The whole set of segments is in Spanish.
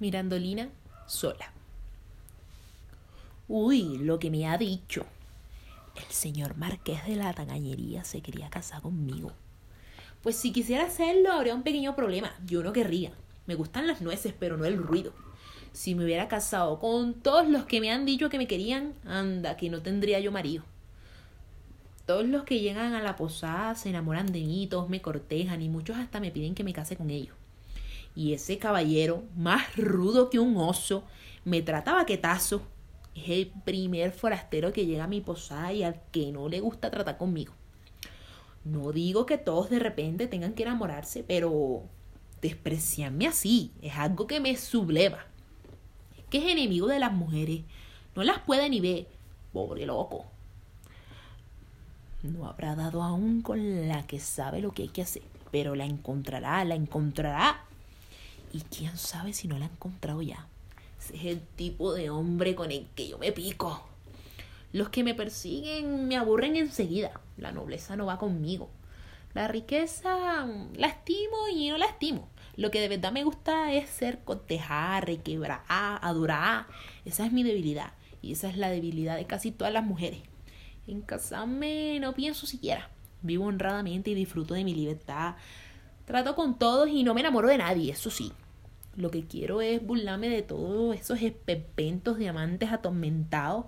Mirandolina sola. Uy, lo que me ha dicho. El señor Marqués de la Tagañería se quería casar conmigo. Pues si quisiera hacerlo, habría un pequeño problema. Yo no querría. Me gustan las nueces, pero no el ruido. Si me hubiera casado con todos los que me han dicho que me querían, anda, que no tendría yo marido. Todos los que llegan a la posada se enamoran de mí, todos me cortejan y muchos hasta me piden que me case con ellos. Y ese caballero, más rudo que un oso, me trata baquetazo. Es el primer forastero que llega a mi posada y al que no le gusta tratar conmigo. No digo que todos de repente tengan que enamorarse, pero despreciarme así es algo que me subleva. Que es enemigo de las mujeres. No las puede ni ver. Pobre loco. No habrá dado aún con la que sabe lo que hay que hacer, pero la encontrará, la encontrará. Y quién sabe si no la ha encontrado ya. Ese es el tipo de hombre con el que yo me pico. Los que me persiguen me aburren enseguida. La nobleza no va conmigo. La riqueza la estimo y no la estimo. Lo que de verdad me gusta es ser cortejada, requebrada, adorar. Esa es mi debilidad. Y esa es la debilidad de casi todas las mujeres. En casarme no pienso siquiera. Vivo honradamente y disfruto de mi libertad. Trato con todos y no me enamoro de nadie, eso sí. Lo que quiero es burlarme de todos esos esperpentos diamantes atormentados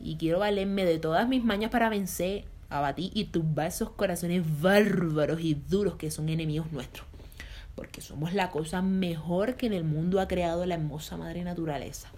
y quiero valerme de todas mis mañas para vencer, abatir y tumbar esos corazones bárbaros y duros que son enemigos nuestros. Porque somos la cosa mejor que en el mundo ha creado la hermosa madre naturaleza.